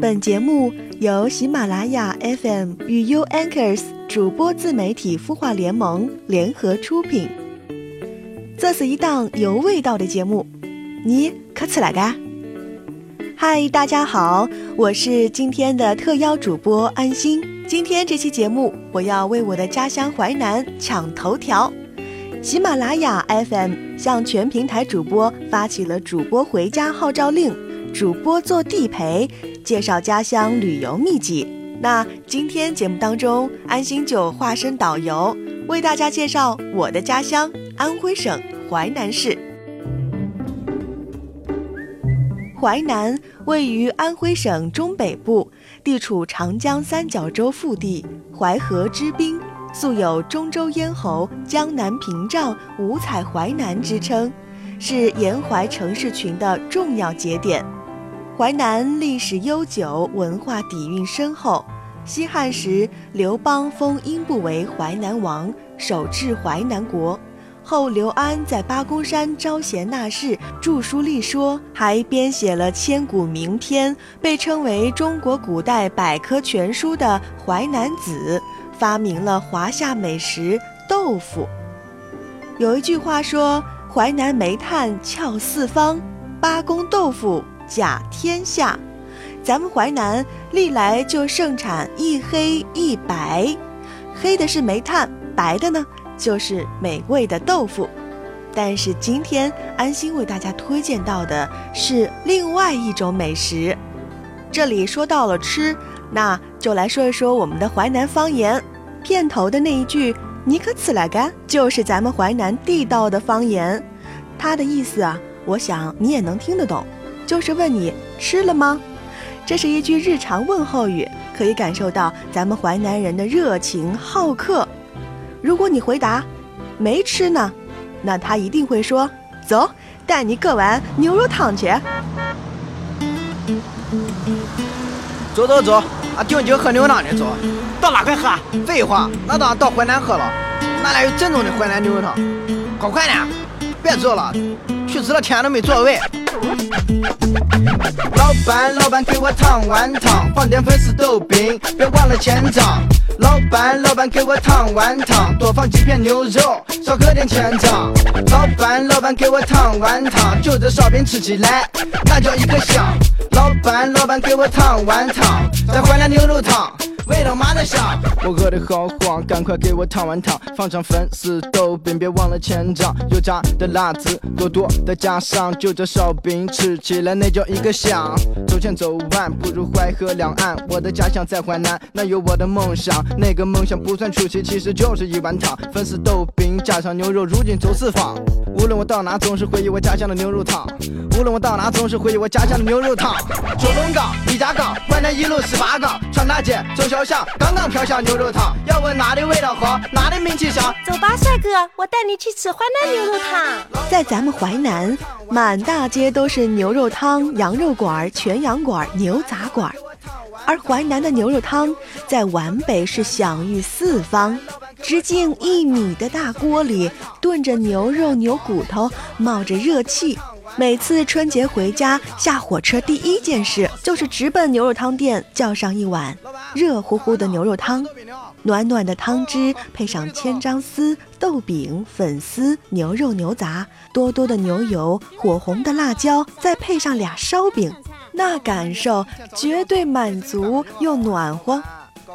本节目由喜马拉雅 FM 与 U Anchors 主播自媒体孵化联盟联合出品。这是一档有味道的节目，你可吃了嘎？嗨，大家好，我是今天的特邀主播安心。今天这期节目，我要为我的家乡淮南抢头条。喜马拉雅 FM 向全平台主播发起了主播回家号召令，主播做地陪。介绍家乡旅游秘籍。那今天节目当中，安心就化身导游，为大家介绍我的家乡安徽省淮南市。淮南位于安徽省中北部，地处长江三角洲腹地，淮河之滨，素有“中州咽喉，江南屏障，五彩淮南”之称，是沿淮城市群的重要节点。淮南历史悠久，文化底蕴深厚。西汉时，刘邦封英布为淮南王，守治淮南国。后刘安在八公山招贤纳士，著书立说，还编写了千古名篇，被称为中国古代百科全书的《淮南子》，发明了华夏美食豆腐。有一句话说：“淮南煤炭翘四方，八公豆腐。”甲天下，咱们淮南历来就盛产一黑一白，黑的是煤炭，白的呢就是美味的豆腐。但是今天安心为大家推荐到的是另外一种美食。这里说到了吃，那就来说一说我们的淮南方言。片头的那一句“你可吃了干”，就是咱们淮南地道的方言，它的意思啊，我想你也能听得懂。就是问你吃了吗？这是一句日常问候语，可以感受到咱们淮南人的热情好客。如果你回答没吃呢，那他一定会说：“走，带你喝碗牛肉汤去。”走走走，俺，定睛喝牛肉汤的走。到哪块喝？废话，那当然到淮南喝了。哪里有正宗的淮南牛肉汤？快快点，别坐了，去迟了天都没座位。老板，老板，给我烫碗汤，放点粉丝豆饼，别忘了签账。老板，老板，给我烫碗汤，多放几片牛肉，少搁点千张。老板，老板，给我烫碗汤，就这烧饼吃起来那叫一个香。老板，老板，给我烫碗汤，再换点牛肉汤。味道麻得香，我饿得好慌，赶快给我烫碗汤，放上粉丝豆饼，别忘了千张，油炸的辣子多多的加上，就这烧饼吃起来那叫一个香。走前走晚不如淮河两岸，我的家乡在淮南，那有我的梦想，那个梦想不算出奇，其实就是一碗汤，粉丝豆饼加上牛肉，如今走四方。无论我到哪，总是回忆我家乡的牛肉汤。无论我到哪，总是回忆我家乡的牛肉汤。九龙岗、李家岗、淮南一路十八岗，穿大街走小巷，刚刚飘香牛肉汤。要问哪里味道好，哪里名气响？走吧，帅哥，我带你去吃淮南牛肉汤。在咱们淮南，满大街都是牛肉汤、羊肉馆、全羊馆、牛杂馆，而淮南的牛肉汤在皖北是享誉四方。直径一米的大锅里炖着牛肉、牛骨头，冒着热气。每次春节回家下火车，第一件事就是直奔牛肉汤店，叫上一碗热乎乎的牛肉汤。暖暖的汤汁配上千张丝、豆饼、粉丝、牛肉、牛杂，多多的牛油，火红的辣椒，再配上俩烧饼，那感受绝对满足又暖和。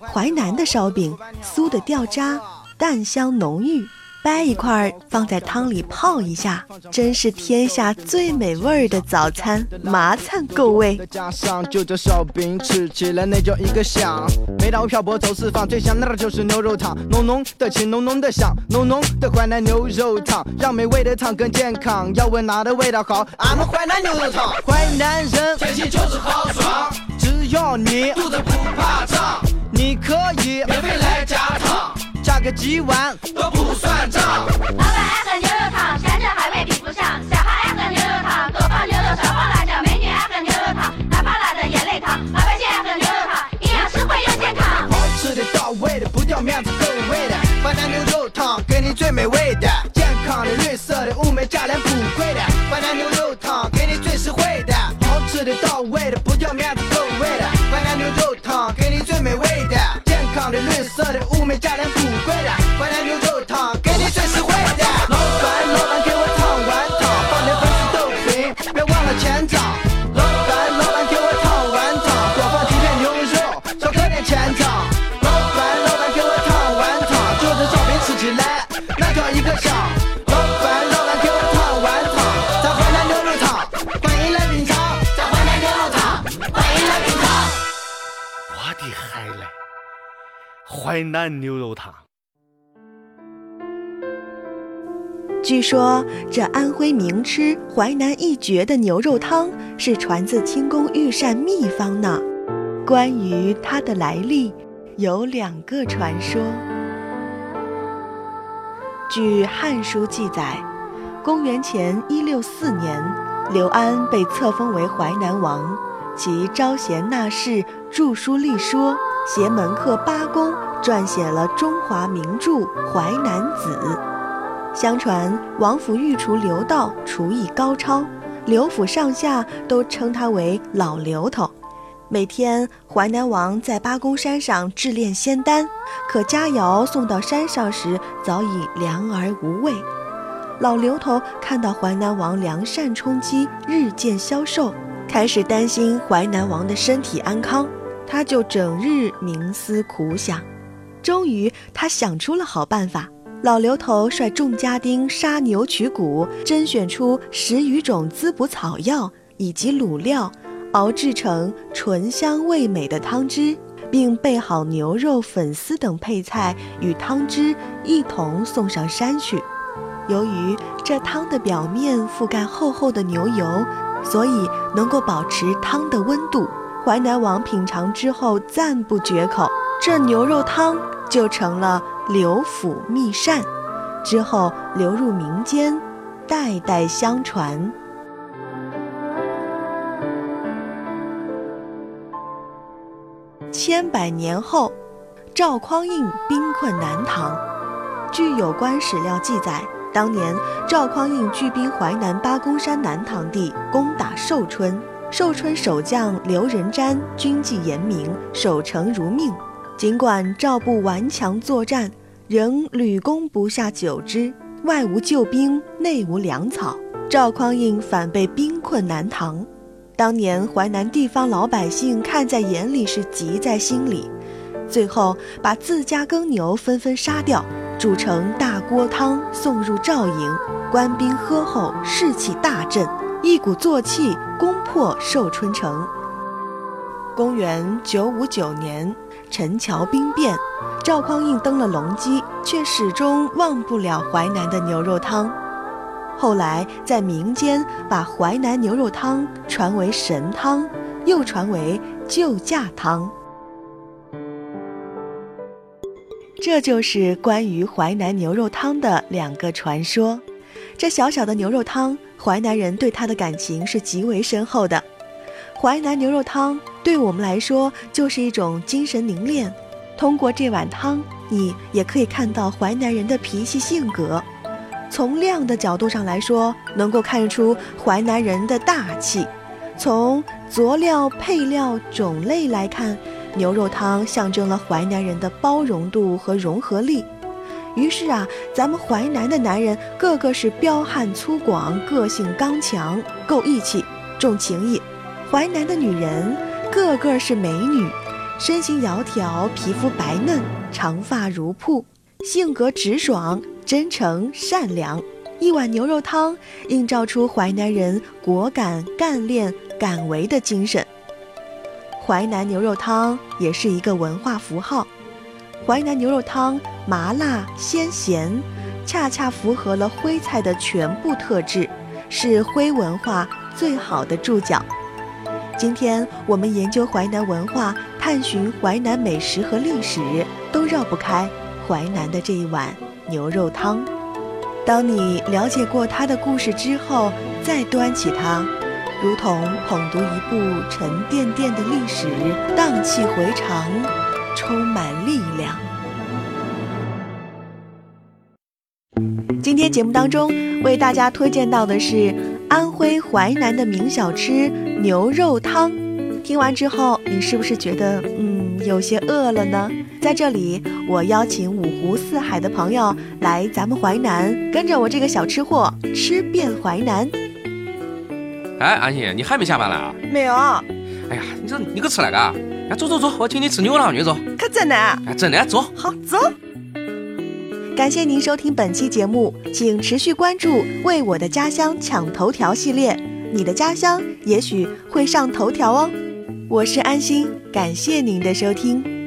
淮南的烧饼酥的掉渣，蛋香浓郁，掰一块放在汤里泡一下，真是天下最美味的早餐，麻灿够味。再加上就这烧饼，吃起来那叫一个香。每到漂泊走四方，最香的就是牛肉汤，浓浓的情，浓浓的香，浓浓的淮南牛肉汤，让美味的汤更健康。要问哪的味道好，俺们淮南牛肉汤。淮南人天气就是豪爽，只要你肚子不怕胀。你可以免费来加汤，加个几碗都不算账。老板爱喝牛肉汤，山珍海味比不上。小孩爱喝牛肉汤，多放牛肉少放辣椒。美女爱喝牛肉汤，哪怕辣的眼泪汤。老百姓爱喝牛肉汤，营养实惠又健康。好吃的到位的，不掉面子够味的。淮南牛肉汤给你最美味的，健康的绿色的，物美价廉不贵的。淮南牛肉汤给你最实惠的，好吃的到位，的。淮南牛肉汤。据说这安徽名吃、淮南一绝的牛肉汤是传自清宫御膳秘方呢。关于它的来历，有两个传说。据《汉书》记载，公元前一六四年，刘安被册封为淮南王，其招贤纳士、著书立说，携门客八公，撰写了中华名著《淮南子》。相传王府御厨刘道厨艺高超，刘府上下都称他为老刘头。每天淮南王在八公山上制炼仙丹，可佳肴送到山上时早已凉而无味。老刘头看到淮南王良善充饥，日渐消瘦，开始担心淮南王的身体安康，他就整日冥思苦想。终于，他想出了好办法。老刘头率众家丁杀牛取骨，甄选出十余种滋补草药以及卤料，熬制成醇香味美的汤汁，并备好牛肉、粉丝等配菜与汤汁一同送上山去。由于这汤的表面覆盖厚厚的牛油，所以能够保持汤的温度。淮南王品尝之后赞不绝口，这牛肉汤就成了。刘府秘膳之后流入民间，代代相传。千百年后，赵匡胤兵困南唐。据有关史料记载，当年赵匡胤聚兵淮南八公山南堂地，攻打寿春。寿春守将刘仁瞻军纪严明，守城如命。尽管赵部顽强作战，仍屡攻不下九支，外无救兵，内无粮草，赵匡胤反被兵困南唐。当年淮南地方老百姓看在眼里，是急在心里，最后把自家耕牛纷纷杀掉，煮成大锅汤送入赵营，官兵喝后士气大振，一鼓作气攻破寿春城。公元九五九年。陈桥兵变，赵匡胤登了龙基，却始终忘不了淮南的牛肉汤。后来在民间把淮南牛肉汤传为神汤，又传为救驾汤。这就是关于淮南牛肉汤的两个传说。这小小的牛肉汤，淮南人对它的感情是极为深厚的。淮南牛肉汤对我们来说就是一种精神凝练。通过这碗汤，你也可以看到淮南人的脾气性格。从量的角度上来说，能够看出淮南人的大气；从佐料、配料、种类来看，牛肉汤象征了淮南人的包容度和融合力。于是啊，咱们淮南的男人个个是彪悍粗犷，个性刚强，够义气，重情义。淮南的女人个个是美女，身形窈窕，皮肤白嫩，长发如瀑，性格直爽、真诚、善良。一碗牛肉汤映照出淮南人果敢、干练、敢为的精神。淮南牛肉汤也是一个文化符号。淮南牛肉汤麻辣鲜咸，恰恰符合了徽菜的全部特质，是徽文化最好的注脚。今天我们研究淮南文化，探寻淮南美食和历史，都绕不开淮南的这一碗牛肉汤。当你了解过它的故事之后，再端起它，如同捧读一部沉甸甸的历史，荡气回肠，充满力量。今天节目当中为大家推荐到的是安徽淮南的名小吃。牛肉汤，听完之后，你是不是觉得嗯有些饿了呢？在这里，我邀请五湖四海的朋友来咱们淮南，跟着我这个小吃货吃遍淮南。哎，安心，你还没下班呢？没有。哎呀，你这你可吃那个？哎，走走走，我请你吃牛郎去走。可真的？哎，真的，走。好，走。感谢您收听本期节目，请持续关注《为我的家乡抢头条》系列。你的家乡也许会上头条哦。我是安心，感。谢您的收听。